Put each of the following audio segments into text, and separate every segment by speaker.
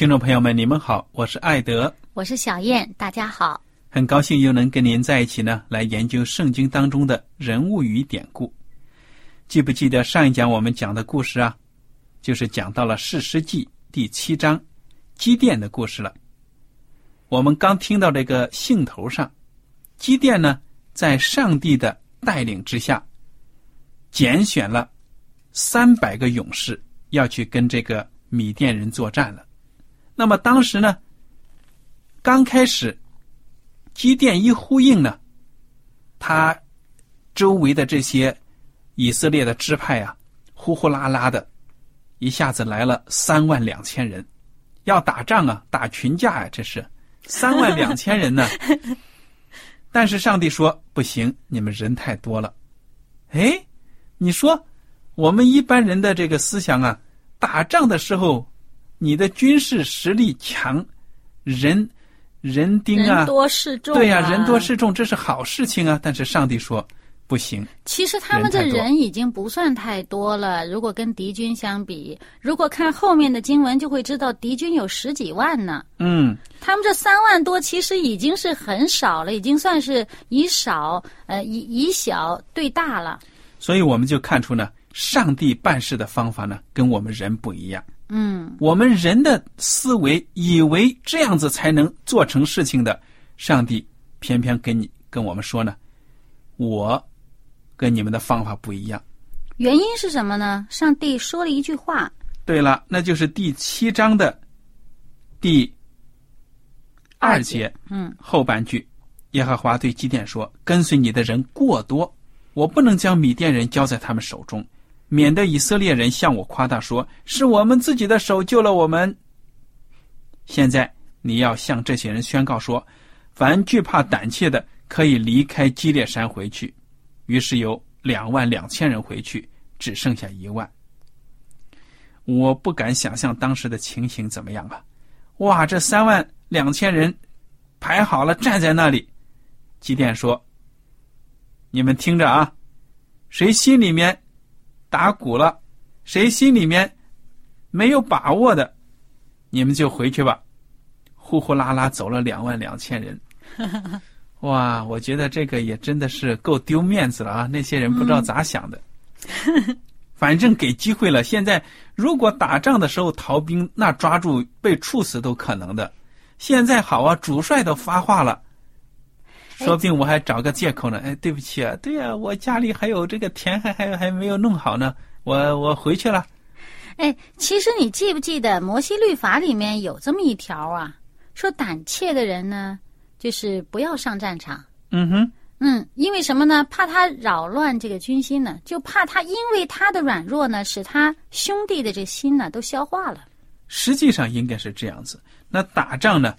Speaker 1: 听众朋友们，你们好，我是艾德，
Speaker 2: 我是小燕，大家好，
Speaker 1: 很高兴又能跟您在一起呢，来研究圣经当中的人物与典故。记不记得上一讲我们讲的故事啊？就是讲到了士师记第七章基甸的故事了。我们刚听到这个兴头上，基甸呢，在上帝的带领之下，拣选了三百个勇士，要去跟这个米甸人作战了。那么当时呢，刚开始，基甸一呼应呢，他周围的这些以色列的支派啊，呼呼啦啦的，一下子来了三万两千人，要打仗啊，打群架啊，这是三万两千人呢。但是上帝说不行，你们人太多了。哎，你说我们一般人的这个思想啊，打仗的时候。你的军事实力强，人人丁啊，
Speaker 2: 人多势众，
Speaker 1: 对呀，人多势众，这是好事情啊。但是上帝说不行。
Speaker 2: 其实他们这人已经不算太多了，如果跟敌军相比，如果看后面的经文，就会知道敌军有十几万呢。
Speaker 1: 嗯，
Speaker 2: 他们这三万多其实已经是很少了，已经算是以少呃以以小对大了。
Speaker 1: 所以我们就看出呢，上帝办事的方法呢，跟我们人不一样。
Speaker 2: 嗯，
Speaker 1: 我们人的思维以为这样子才能做成事情的，上帝偏偏跟你跟我们说呢，我跟你们的方法不一样。
Speaker 2: 原因是什么呢？上帝说了一句话。
Speaker 1: 对了，那就是第七章的第二节，
Speaker 2: 嗯，
Speaker 1: 后半句，耶和华对基甸说：“跟随你的人过多，我不能将米甸人交在他们手中。”免得以色列人向我夸大说：“是我们自己的手救了我们。”现在你要向这些人宣告说：“凡惧怕胆怯的，可以离开基列山回去。”于是有两万两千人回去，只剩下一万。我不敢想象当时的情形怎么样啊！哇，这三万两千人排好了，站在那里。基甸说：“你们听着啊，谁心里面……”打鼓了，谁心里面没有把握的，你们就回去吧。呼呼啦啦走了两万两千人，哇！我觉得这个也真的是够丢面子了啊！那些人不知道咋想的，反正给机会了。现在如果打仗的时候逃兵，那抓住被处死都可能的。现在好啊，主帅都发话了，说不定我还找个借口呢。哎，对不起啊，对呀，我家里还有这个田，还还还没有弄好呢。我我回去了。
Speaker 2: 哎，其实你记不记得摩西律法里面有这么一条啊？说胆怯的人呢，就是不要上战场。
Speaker 1: 嗯哼。
Speaker 2: 嗯，因为什么呢？怕他扰乱这个军心呢，就怕他因为他的软弱呢，使他兄弟的这心呢都消化了。
Speaker 1: 实际上应该是这样子。那打仗呢，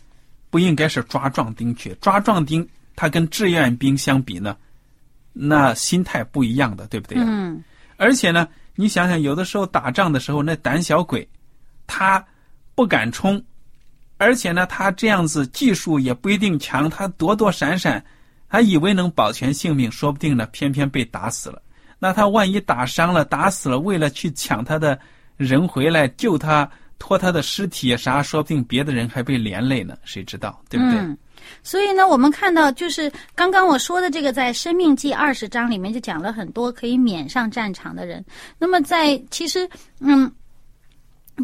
Speaker 1: 不应该是抓壮丁去抓壮丁。他跟志愿兵相比呢，那心态不一样的，对不对？
Speaker 2: 嗯，
Speaker 1: 而且呢，你想想，有的时候打仗的时候，那胆小鬼，他不敢冲，而且呢，他这样子技术也不一定强，他躲躲闪闪，还以为能保全性命，说不定呢，偏偏被打死了。那他万一打伤了、打死了，为了去抢他的人回来救他、拖他的尸体啥，说不定别的人还被连累呢，谁知道，对不对？
Speaker 2: 嗯，所以呢，我们看到就是刚刚我说的这个，在《生命记》二十章里面就讲了很多可以免上战场的人。那么在其实，嗯。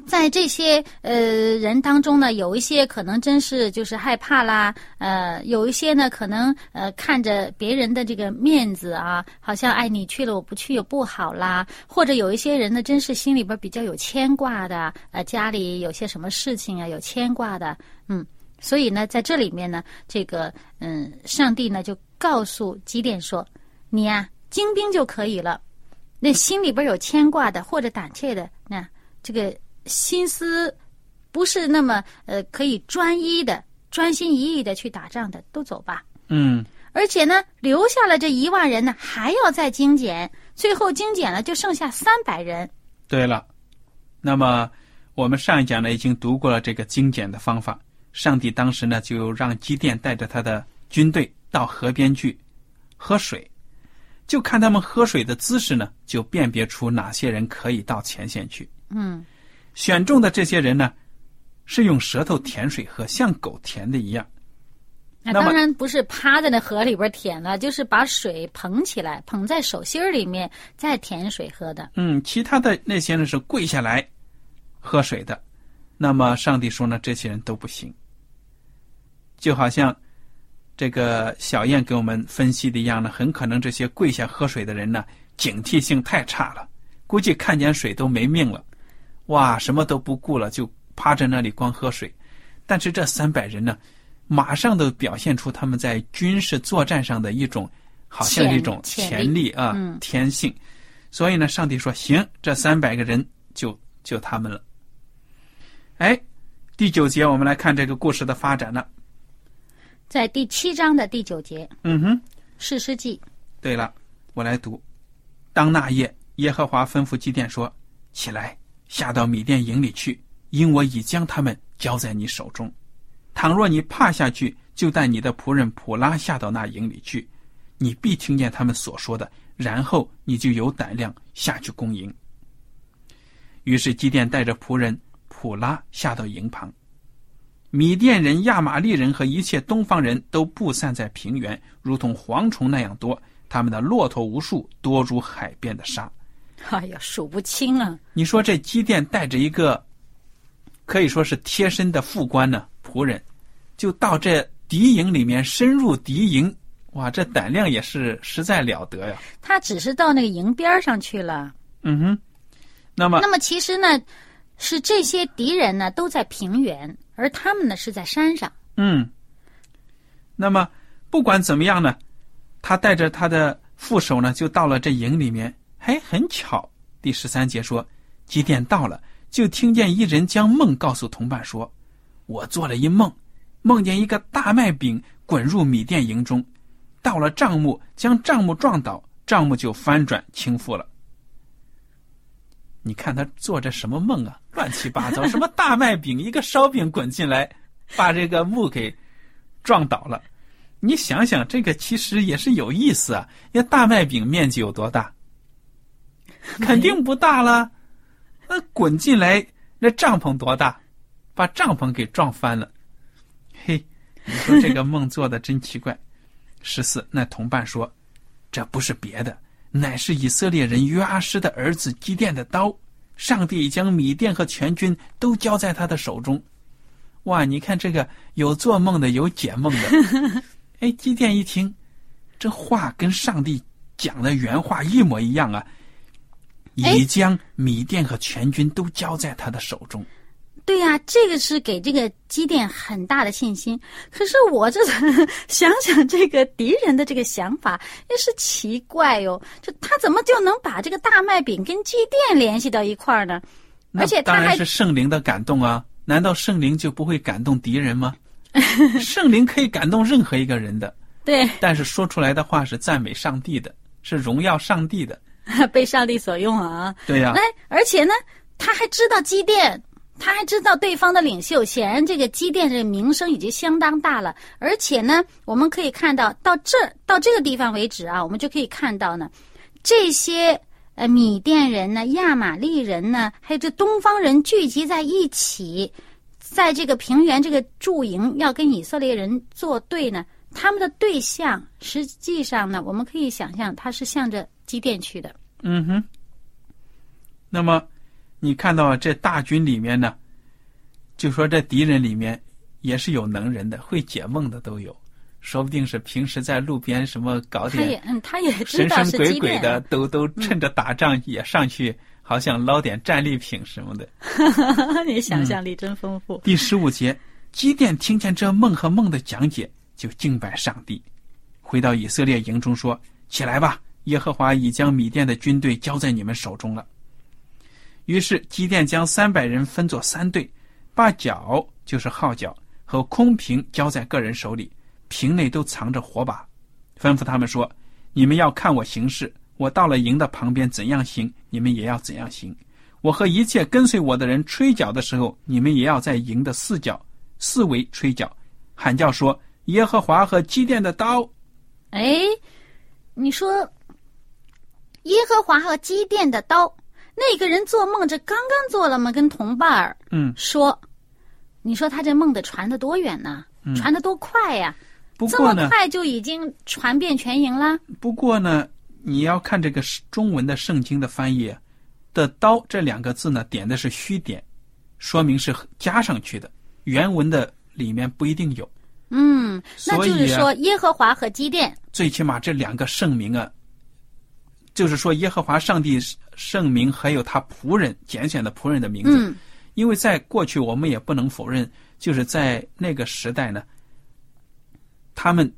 Speaker 2: 在这些呃人当中呢，有一些可能真是就是害怕啦，呃，有一些呢可能呃看着别人的这个面子啊，好像哎你去了我不去也不好啦，或者有一些人呢真是心里边比较有牵挂的，呃家里有些什么事情啊有牵挂的，嗯，所以呢在这里面呢，这个嗯上帝呢就告诉基甸说，你呀精兵就可以了，那心里边有牵挂的或者胆怯的，那这个。心思不是那么呃可以专一的、专心一意的去打仗的，都走吧。
Speaker 1: 嗯，
Speaker 2: 而且呢，留下了这一万人呢，还要再精简，最后精简了就剩下三百人。
Speaker 1: 对了，那么我们上一讲呢已经读过了这个精简的方法。上帝当时呢就让基甸带着他的军队到河边去喝水，就看他们喝水的姿势呢，就辨别出哪些人可以到前线去。
Speaker 2: 嗯。
Speaker 1: 选中的这些人呢，是用舌头舔水喝，像狗舔的一样。
Speaker 2: 那当然不是趴在那河里边舔了，就是把水捧起来，捧在手心里面再舔水喝的。
Speaker 1: 嗯，其他的那些人是跪下来喝水的。那么上帝说呢，这些人都不行。就好像这个小燕给我们分析的一样呢，很可能这些跪下喝水的人呢，警惕性太差了，估计看见水都没命了。哇，什么都不顾了，就趴在那里光喝水。但是这三百人呢，马上都表现出他们在军事作战上的一种，好像一种潜力啊，天性。所以呢，上帝说：“行，这三百个人就就他们了。”哎，第九节我们来看这个故事的发展了。
Speaker 2: 在第七章的第九节，
Speaker 1: 嗯哼，
Speaker 2: 士师记。
Speaker 1: 对了，我来读。当那夜，耶和华吩咐基甸说：“起来。”下到米店营里去，因我已将他们交在你手中。倘若你怕下去，就带你的仆人普拉下到那营里去，你必听见他们所说的，然后你就有胆量下去攻营。于是基甸带着仆人普拉下到营旁，米甸人、亚玛利人和一切东方人都布散在平原，如同蝗虫那样多，他们的骆驼无数，多如海边的沙。
Speaker 2: 哎呀，数不清啊！
Speaker 1: 你说这基甸带着一个可以说是贴身的副官呢，仆人，就到这敌营里面深入敌营，哇，这胆量也是实在了得呀！
Speaker 2: 他只是到那个营边上去了。
Speaker 1: 嗯哼，那么
Speaker 2: 那么其实呢，是这些敌人呢都在平原，而他们呢是在山上。
Speaker 1: 嗯，那么不管怎么样呢，他带着他的副手呢，就到了这营里面。哎，很巧，第十三节说，几点到了，就听见一人将梦告诉同伴说：“我做了一梦，梦见一个大麦饼滚入米店营中，到了帐幕，将帐幕撞倒，帐幕就翻转倾覆了。”你看他做着什么梦啊？乱七八糟，什么大麦饼，一个烧饼滚进来，把这个木给撞倒了。你想想，这个其实也是有意思啊。那大麦饼面积有多大？肯定不大了，那滚进来，那帐篷多大，把帐篷给撞翻了。嘿，你说这个梦做的真奇怪。十四，那同伴说，这不是别的，乃是以色列人约阿施的儿子基甸的刀。上帝将米甸和全军都交在他的手中。哇，你看这个有做梦的，有解梦的。哎，基甸一听，这话跟上帝讲的原话一模一样啊。已将米店和全军都交在他的手中。
Speaker 2: 对呀，这个是给这个基甸很大的信心。可是我这 想想，这个敌人的这个想法也是奇怪哟。就他怎么就能把这个大麦饼跟基甸联系到一块儿呢？而且
Speaker 1: 当然是圣灵的感动啊！难道圣灵就不会感动敌人吗？圣灵可以感动任何一个人的。
Speaker 2: 对，
Speaker 1: 但是说出来的话是赞美上帝的，是荣耀上帝的。
Speaker 2: 被上帝所用啊！
Speaker 1: 对呀、
Speaker 2: 哎，而且呢，他还知道基甸，他还知道对方的领袖。显然，这个基甸这名声已经相当大了。而且呢，我们可以看到，到这儿到这个地方为止啊，我们就可以看到呢，这些呃米甸人呢、亚玛利人呢，还有这东方人聚集在一起，在这个平原这个驻营，要跟以色列人作对呢。他们的对象实际上呢，我们可以想象，他是向着基甸去的。
Speaker 1: 嗯哼。那么，你看到这大军里面呢，就说这敌人里面也是有能人的，会解梦的都有，说不定是平时在路边什么搞
Speaker 2: 他也
Speaker 1: 点
Speaker 2: 嗯，他也
Speaker 1: 神神鬼鬼的，都都趁着打仗也上去，好像捞点战利品什么的。
Speaker 2: 你想象力真丰富。
Speaker 1: 第十五节，基甸听见这梦和梦的讲解，就敬拜上帝，回到以色列营中说：“起来吧，耶和华已将米甸的军队交在你们手中了。”于是基甸将三百人分作三队，把角就是号角和空瓶交在个人手里，瓶内都藏着火把，吩咐他们说：“你们要看我行事，我到了营的旁边怎样行，你们也要怎样行。我和一切跟随我的人吹角的时候，你们也要在营的四角四围吹角，喊叫说：耶和华和基甸的刀。
Speaker 2: 哎，你说耶和华和基甸的刀，那个人做梦，这刚刚做了吗？跟同伴儿
Speaker 1: 嗯，
Speaker 2: 说，你说他这梦的传得多远呢？传得多快呀、这么
Speaker 1: 不过呢，
Speaker 2: 快就已经传遍全营了。
Speaker 1: 不过呢，你要看这个中文的圣经的翻译的“刀”这两个字呢，点的是虚点，说明是加上去的，原文的里面不一定有。
Speaker 2: 嗯，那就是说耶和华和基甸，
Speaker 1: 最起码这两个圣名啊，就是说耶和华上帝圣名，还有他仆人拣选的仆人的名字。
Speaker 2: 嗯，
Speaker 1: 因为在过去，我们也不能否认，就是在那个时代呢，他们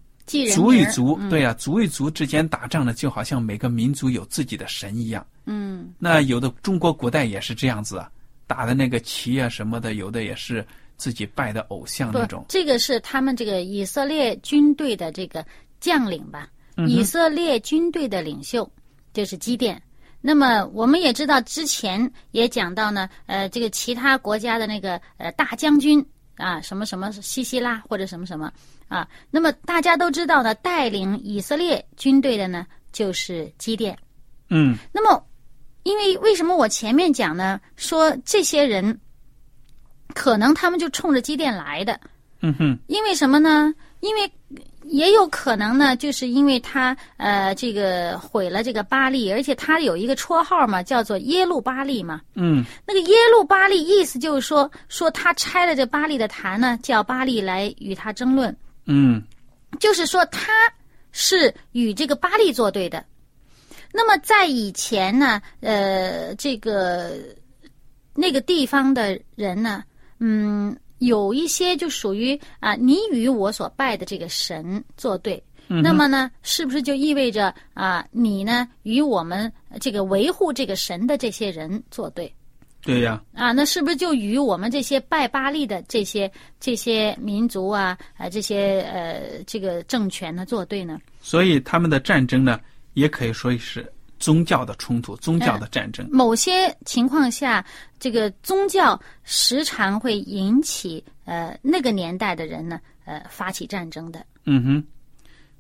Speaker 1: 族与族，
Speaker 2: 嗯
Speaker 1: 对啊，族与族之间打仗呢，就好像每个民族有自己的神一样。
Speaker 2: 嗯
Speaker 1: 那有的中国古代也是这样子啊，打的那个旗啊什么的，有的也是自己拜的偶像那种，。
Speaker 2: 这个是他们这个以色列军队的这个将领吧？
Speaker 1: 嗯
Speaker 2: 以色列军队的领袖就是基甸。那么我们也知道，之前也讲到呢，呃，这个其他国家的那个呃大将军啊，什么什么西西拉或者什么什么啊，那么大家都知道呢，带领以色列军队的呢就是基甸。
Speaker 1: 嗯
Speaker 2: 那么，因为为什么我前面讲呢？说这些人可能他们就冲着基甸来的，
Speaker 1: 嗯哼，
Speaker 2: 因为什么呢？因为也有可能呢，就是因为他呃这个毁了这个巴利，而且他有一个绰号嘛，叫做耶路巴利嘛。
Speaker 1: 嗯
Speaker 2: 那个耶路巴利意思就是说，说他拆了这巴利的坛呢，叫巴利来与他争论，
Speaker 1: 嗯
Speaker 2: 就是说他是与这个巴利作对的。那么在以前呢，呃，这个那个地方的人呢，嗯，有一些就属于啊，你与我所拜的这个神作对。
Speaker 1: 嗯
Speaker 2: 那么呢，是不是就意味着啊，你呢与我们这个维护这个神的这些人作对？
Speaker 1: 对呀、
Speaker 2: 啊，那是不是就与我们这些拜巴利的这些这些民族啊啊这些呃这个政权呢作对呢？
Speaker 1: 所以他们的战争呢，也可以说是宗教的冲突、宗教的战争。
Speaker 2: 某些情况下，这个宗教时常会引起呃那个年代的人呢呃发起战争的。
Speaker 1: 嗯哼，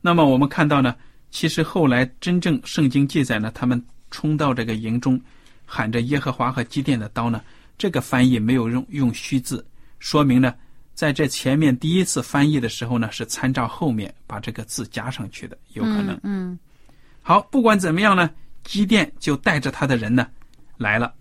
Speaker 1: 那么我们看到呢，其实后来真正圣经记载呢，他们冲到这个营中，喊着耶和华和基甸的刀呢，这个翻译没有用用虚字，说明呢，在这前面第一次翻译的时候呢，是参照后面把这个字加上去的，有可能。
Speaker 2: 嗯
Speaker 1: 好，不管怎么样呢，基甸就带着他的人呢来了。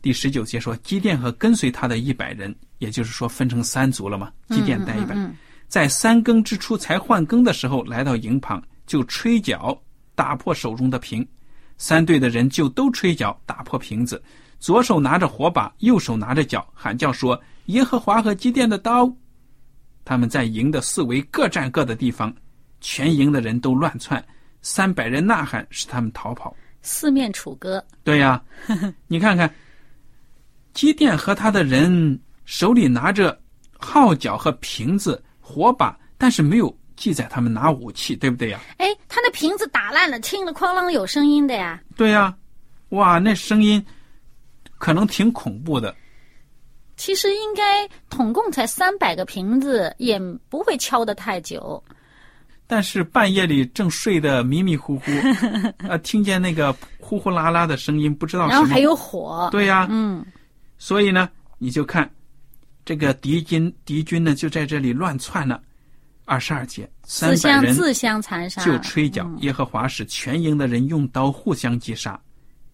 Speaker 1: 第十九节说，基甸和跟随他的一百人，也就是说分成三族了嘛。基甸带一百，
Speaker 2: 嗯
Speaker 1: 在三更之初才换更的时候，来到营旁，就吹角打破手中的瓶。三队的人就都吹角打破瓶子，左手拿着火把，右手拿着角，喊叫说：“耶和华和基甸的刀！”他们在营的四围各占各的地方，全营的人都乱窜，三百人呐喊，使他们逃跑。
Speaker 2: 四面楚歌。
Speaker 1: 对呀、你看看，基甸和他的人手里拿着号角和瓶子、火把，但是没有记载他们拿武器，对不对呀？
Speaker 2: 哎，他那瓶子打烂了，听了哐啷有声音的呀。
Speaker 1: 对呀，哇，那声音可能挺恐怖的。
Speaker 2: 其实应该统共才三百个瓶子，也不会敲得太久。
Speaker 1: 但是半夜里正睡得迷迷糊糊，啊，听见那个呼呼啦啦的声音，不知道。
Speaker 2: 然后还有火。
Speaker 1: 对呀，
Speaker 2: 嗯。
Speaker 1: 所以呢，你就看这个敌军，敌军呢就在这里乱窜了。二十二节，三百人
Speaker 2: 自相残杀，
Speaker 1: 就吹角。耶和华使全营的人用刀互相击杀，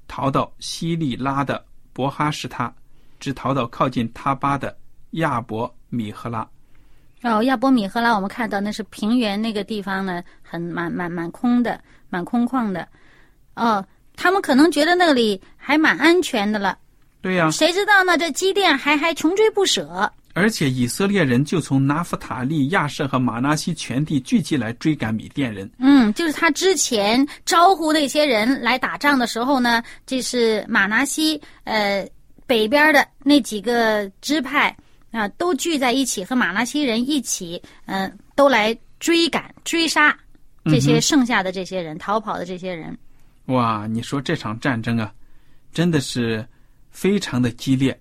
Speaker 1: 逃到西利拉的伯哈什他。只逃到靠近他巴的亚伯米赫拉。
Speaker 2: 哦，亚伯米赫拉，我们看到那是平原那个地方呢，很蛮蛮蛮空的，蛮空旷的。哦，他们可能觉得那里还蛮安全的了。
Speaker 1: 对呀。
Speaker 2: 谁知道呢？这基甸还还穷追不舍。
Speaker 1: 而且以色列人就从拿弗塔利、亚瑟和马纳西全地聚集来追赶米甸人。
Speaker 2: 嗯，就是他之前招呼那些人来打仗的时候呢，这是马纳西呃。北边的那几个支派啊，都聚在一起，和马拉西人一起，嗯，都来追赶、追杀这些剩下的这些人，逃跑的这些人。
Speaker 1: 哇，你说这场战争啊，真的是非常的激烈，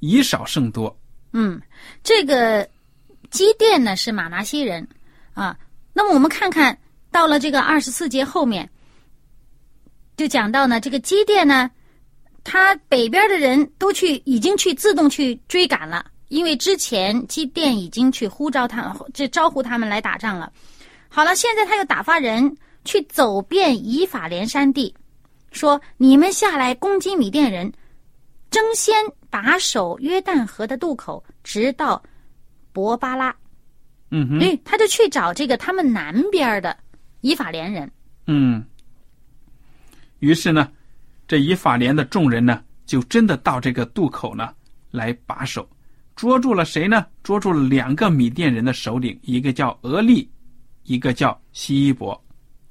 Speaker 1: 以少胜多。
Speaker 2: 嗯，这个基甸呢是马拉西人啊。那么我们看看到了这个二十四节后面，就讲到呢，这个基甸呢。他北边的人都去，已经去自动去追赶了，因为之前基甸已经去呼召他，这招呼他们来打仗了。好了，现在他又打发人去走遍以法连山地，说：“你们下来攻击米甸人，争先把守约旦河的渡口，直到博巴拉。”
Speaker 1: 嗯哼，
Speaker 2: 对，他就去找这个他们南边的以法连人。
Speaker 1: 嗯，于是呢。这以法莲的众人呢，就真的到这个渡口呢来把守，捉住了谁呢？捉住了两个米甸人的首领，一个叫俄利，一个叫西伊伯。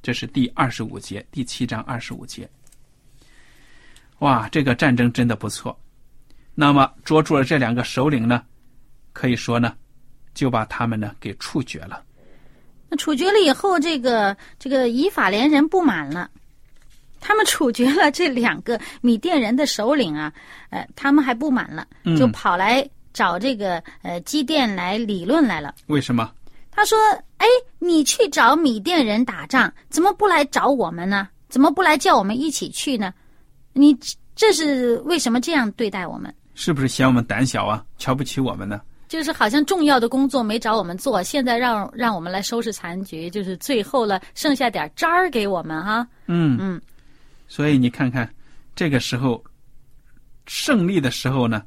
Speaker 1: 这是第二十五节，第七章二十五节。哇，这个战争真的不错。那么捉住了这两个首领呢，可以说呢，就把他们呢给处决了。
Speaker 2: 那处决了以后，这个这个以法莲人不满了。他们处决了这两个米甸人的首领啊，呃，他们还不满了，就跑来找这个呃基甸来理论来了。
Speaker 1: 为什么？
Speaker 2: 他说：“哎，你去找米甸人打仗，怎么不来找我们呢？怎么不来叫我们一起去呢？你这是为什么这样对待我们？
Speaker 1: 是不是嫌我们胆小啊？瞧不起我们呢？
Speaker 2: 就是好像重要的工作没找我们做，现在让让我们来收拾残局，就是最后了剩下点渣儿给我们哈。
Speaker 1: 嗯
Speaker 2: 嗯。”
Speaker 1: 所以你看看，这个时候胜利的时候呢，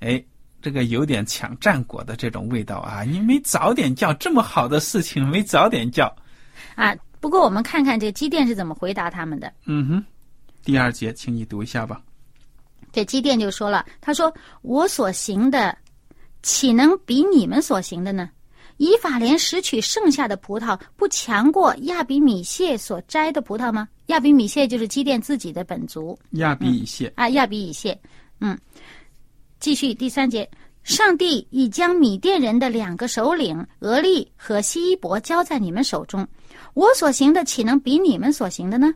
Speaker 1: 哎，这个有点抢战果的这种味道啊！你没早点叫，这么好的事情没早点叫，
Speaker 2: 啊！不过我们看看这个机电是怎么回答他们的。
Speaker 1: 嗯哼，第二节，请你读一下吧。
Speaker 2: 这机电就说了：“他说我所行的，岂能比你们所行的呢？以法莲拾取剩下的葡萄，不强过亚比米谢所摘的葡萄吗？”亚比米谢就是基甸自己的本族。
Speaker 1: 亚比以谢
Speaker 2: 啊，亚比以谢，嗯，继续第三节，上帝已将米甸人的两个首领俄利和西伊伯交在你们手中，我所行的岂能比你们所行的呢？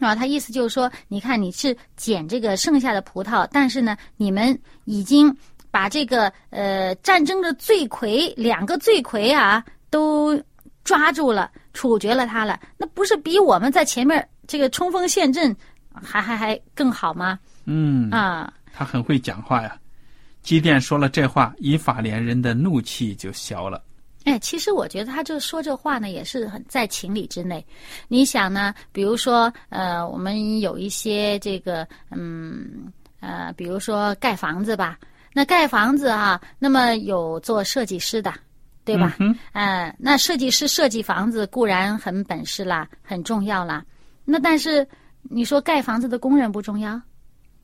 Speaker 2: 啊，他意思就是说，你看你是捡这个剩下的葡萄，但是呢，你们已经把这个呃战争的罪魁两个罪魁啊都抓住了。处决了他了，那不是比我们在前面这个冲锋陷阵还还还更好吗？
Speaker 1: 嗯
Speaker 2: 啊，
Speaker 1: 他很会讲话呀。基甸说了这话，以法连人的怒气就消了。
Speaker 2: 哎，其实我觉得他这说这话呢，也是很在情理之内。你想呢？比如说，呃，我们有一些这个，嗯呃，比如说盖房子吧，那盖房子啊，那么有做设计师的。对吧？
Speaker 1: 嗯，
Speaker 2: 那设计师设计房子固然很本事啦，很重要啦。那但是你说盖房子的工人不重要？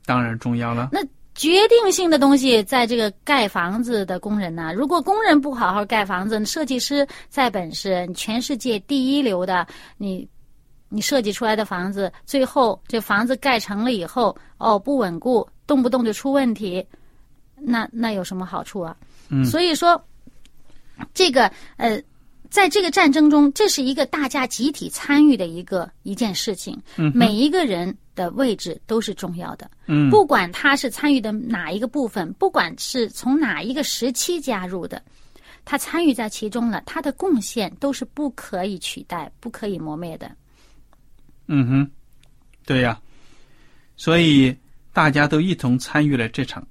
Speaker 1: 当然重要了。
Speaker 2: 那决定性的东西在这个盖房子的工人呢？如果工人不好好盖房子，设计师再本事，全世界第一流的，你你设计出来的房子，最后这房子盖成了以后，哦不稳固，动不动就出问题，那那有什么好处啊？
Speaker 1: 嗯，
Speaker 2: 所以说。这个呃，在这个战争中，这是一个大家集体参与的一个一件事情，
Speaker 1: 嗯
Speaker 2: 每一个人的位置都是重要的。
Speaker 1: 嗯
Speaker 2: 不管他是参与的哪一个部分，不管是从哪一个时期加入的，他参与在其中了，他的贡献都是不可以取代、不可以磨灭的。
Speaker 1: 嗯哼，对呀、所以大家都一同参与了这场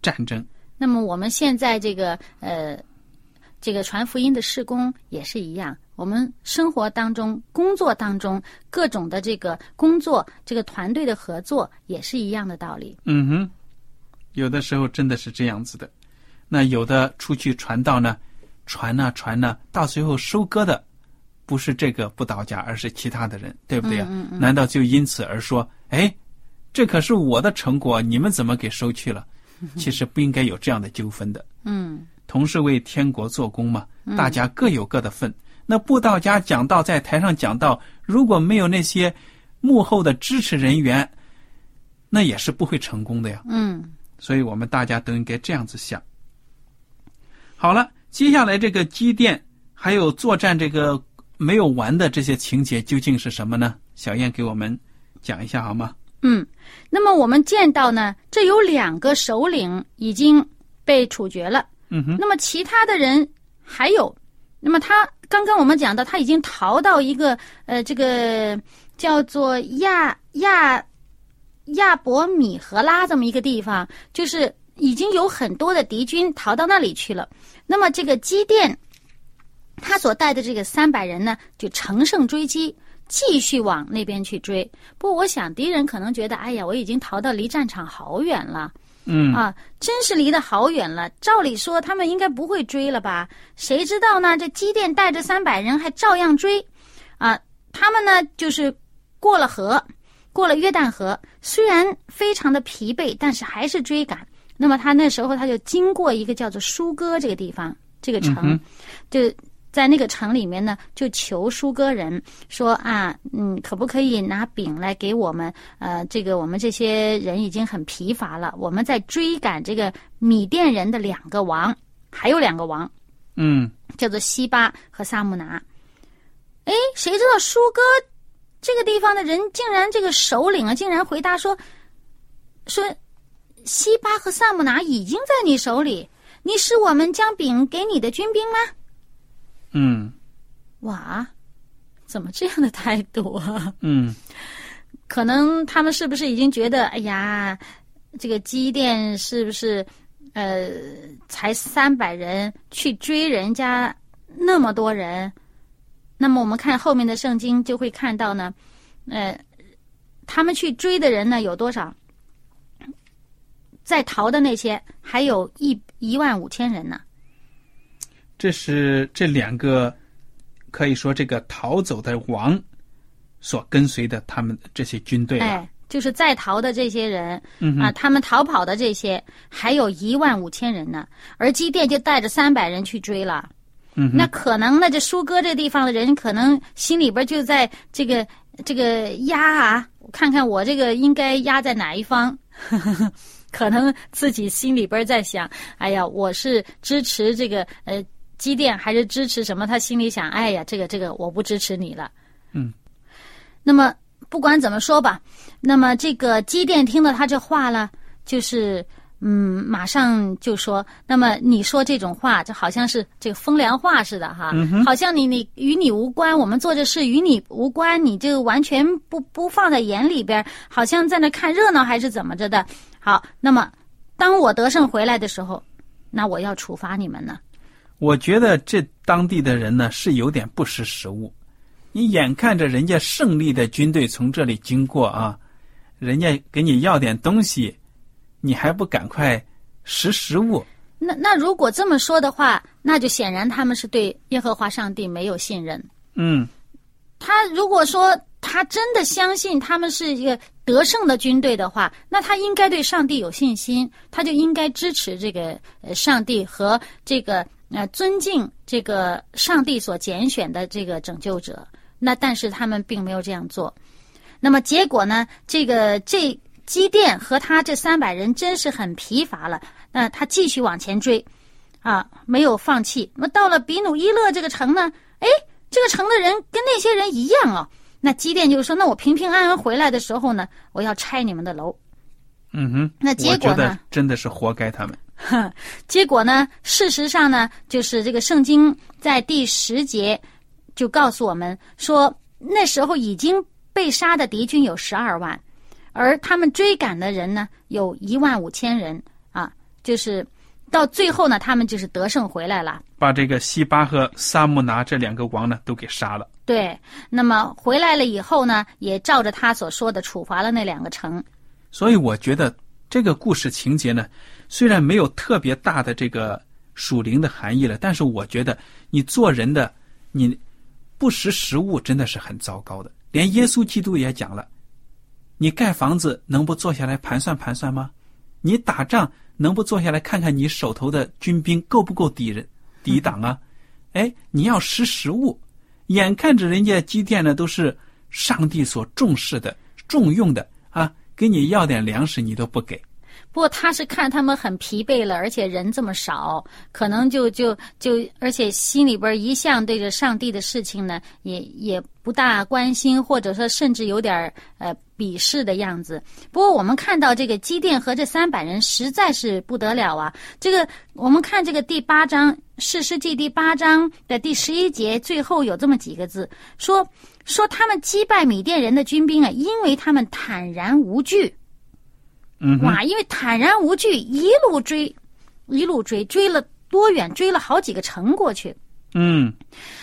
Speaker 1: 战争。
Speaker 2: 那么我们现在这个呃，这个传福音的事工也是一样，我们生活当中、工作当中各种的这个工作、这个团队的合作也是一样的道理。
Speaker 1: 嗯哼，有的时候真的是这样子的。那有的出去传道呢，传呐、传呐、到最后收割的不是这个不倒家，而是其他的人，对不对呀、
Speaker 2: 嗯嗯嗯
Speaker 1: 难道就因此而说，哎，这可是我的成果，你们怎么给收去了？其实不应该有这样的纠纷的。
Speaker 2: 嗯
Speaker 1: 同是为天国做工嘛，大家各有各的份。那布道家讲道在台上讲道，如果没有那些幕后的支持人员，那也是不会成功的呀。
Speaker 2: 嗯
Speaker 1: 所以我们大家都应该这样子想。好了，接下来这个机电还有作战这个没有完的这些情节究竟是什么呢？小燕给我们讲一下好吗？
Speaker 2: 嗯。那么我们见到呢，这有两个首领已经被处决了。
Speaker 1: 嗯哼，
Speaker 2: 那么其他的人还有，那么他刚刚我们讲到，他已经逃到一个呃，这个叫做亚亚亚伯米和拉这么一个地方，就是已经有很多的敌军逃到那里去了。那么这个基甸，他所带的这个三百人呢，就乘胜追击。继续往那边去追，不过我想敌人可能觉得，哎呀，我已经逃到离战场好远了，
Speaker 1: 嗯
Speaker 2: 啊，真是离得好远了。照理说他们应该不会追了吧？谁知道呢？这基甸带着三百人还照样追，啊，他们呢就是过了河，过了约旦河，虽然非常的疲惫，但是还是追赶。那么他那时候他就经过一个叫做舒哥这个地方，这个城，
Speaker 1: 嗯
Speaker 2: 就在那个城里面呢，就求舒哥人说啊，嗯，可不可以拿饼来给我们？呃，这个我们这些人已经很疲乏了，我们在追赶这个米甸人的两个王，还有两个王，
Speaker 1: 嗯
Speaker 2: 叫做西巴和萨木拿。哎，谁知道舒哥这个地方的人竟然这个首领啊，竟然回答说说西巴和萨木拿已经在你手里，你使我们将饼给你的军兵吗？
Speaker 1: 嗯
Speaker 2: 哇，怎么这样的态度啊？
Speaker 1: 嗯
Speaker 2: 可能他们是不是已经觉得，哎呀，这个基甸是不是，呃，才三百人去追人家那么多人？那么我们看后面的圣经就会看到呢，呃，他们去追的人呢有多少？在逃的那些还有一一万五千人呢。
Speaker 1: 这是这两个可以说这个逃走的王所跟随的他们这些军队了。
Speaker 2: 哎，就是在逃的这些人，
Speaker 1: 嗯
Speaker 2: 啊，他们逃跑的这些还有一万五千人呢，而基甸就带着三百人去追了。
Speaker 1: 嗯
Speaker 2: 那可能呢，这舒哥这地方的人可能心里边就在这个这个压啊，看看我这个应该压在哪一方。可能自己心里边在想，哎呀，我是支持这个呃基甸还是支持什么？他心里想，哎呀，这个这个我不支持你了。
Speaker 1: 嗯。
Speaker 2: 那么不管怎么说吧，那么这个机电听了他这话了，就是嗯，马上就说，那么你说这种话，就好像是这个风凉话似的哈，
Speaker 1: 嗯
Speaker 2: 好像你你与你无关，我们做这事与你无关，你就完全不不放在眼里边，好像在那看热闹还是怎么着的。好，那么当我得胜回来的时候，那我要处罚你们呢。
Speaker 1: 我觉得这当地的人呢是有点不识时务。你眼看着人家胜利的军队从这里经过啊，人家给你要点东西，你还不赶快识时务？
Speaker 2: 那那如果这么说的话，那就显然他们是对耶和华上帝没有信任。
Speaker 1: 嗯
Speaker 2: 他如果说他真的相信他们是一个得胜的军队的话，那他应该对上帝有信心，他就应该支持这个呃上帝和这个呃尊敬这个上帝所拣选的这个拯救者。那但是他们并没有这样做，那么结果呢？这个这基甸和他这三百人真是很疲乏了，那他继续往前追。啊，没有放弃。那么到了比努伊勒这个城呢，哎，这个城的人跟那些人一样哦。那基甸就说：“那我平平安安回来的时候呢，我要拆你们的楼。”
Speaker 1: 嗯哼，
Speaker 2: 那结果呢？
Speaker 1: 真的是活该他们。
Speaker 2: 结果呢？事实上呢，就是这个圣经在第十节就告诉我们说，那时候已经被杀的敌军有十二万，而他们追赶的人呢有一万五千人啊。就是到最后呢，他们就是得胜回来了，
Speaker 1: 把这个西巴和萨木拿这两个王呢都给杀了。
Speaker 2: 对，那么回来了以后呢，也照着他所说的处罚了那两个城。
Speaker 1: 所以我觉得这个故事情节呢，虽然没有特别大的这个属灵的含义了，但是我觉得你做人的，你不识时务真的是很糟糕的。连耶稣基督也讲了，你盖房子能不坐下来盘算盘算吗？你打仗能不坐下来看看你手头的军兵够不够敌人抵挡啊？哎，你要识时务。眼看着人家基甸呢，都是上帝所重视的、重用的啊。给你要点粮食，你都不给。
Speaker 2: 不过他是看他们很疲惫了，而且人这么少，可能就就就，而且心里边一向对着上帝的事情呢，也也不大关心，或者说甚至有点呃鄙视的样子。不过我们看到这个基甸和这三百人实在是不得了啊！这个我们看这个第八章《士师记》第八章的第十一节，最后有这么几个字说。说他们击败米甸人的军兵啊，因为他们坦然无惧。
Speaker 1: 嗯，
Speaker 2: 哇，因为坦然无惧，一路追，一路追，追了多远？追了好几个城过去。
Speaker 1: 嗯，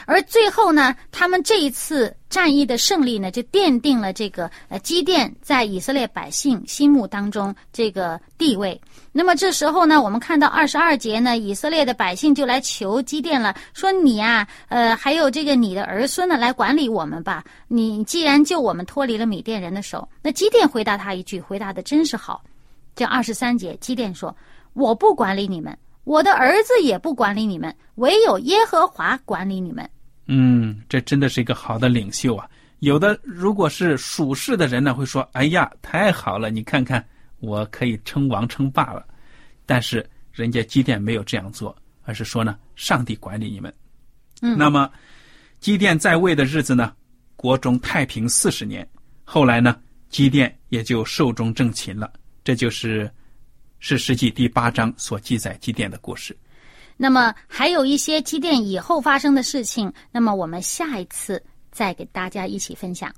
Speaker 2: 而最后呢，他们这一次战役的胜利呢，就奠定了这个呃基甸在以色列百姓心目当中这个地位。那么这时候呢，我们看到二十二节呢，以色列的百姓就来求基甸了，说你啊，呃，还有这个你的儿孙呢，来管理我们吧。你既然救我们脱离了米甸人的手，那基甸回答他一句，回答的真是好。这二十三节，基甸说：“我不管理你们。”我的儿子也不管理你们，唯有耶和华管理你们。
Speaker 1: 嗯，这真的是一个好的领袖啊！有的如果是属世的人呢，会说：“哎呀，太好了！你看看，我可以称王称霸了。”但是人家基甸没有这样做，而是说呢：“上帝管理你们。”
Speaker 2: 嗯，
Speaker 1: 那么基甸在位的日子呢，国中太平四十年。后来呢，基甸也就寿终正寝了。这就是。是《史记》第八章所记载祭奠的故事。
Speaker 2: 那么还有一些祭奠以后发生的事情，那么我们下一次再给大家一起分享。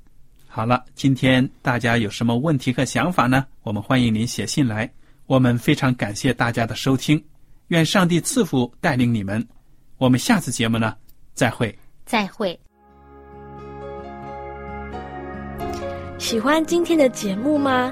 Speaker 1: 好了，今天大家有什么问题和想法呢？我们欢迎您写信来。我们非常感谢大家的收听，愿上帝赐福带领你们。我们下次节目呢，再会。
Speaker 2: 再会。
Speaker 3: 喜欢今天的节目吗？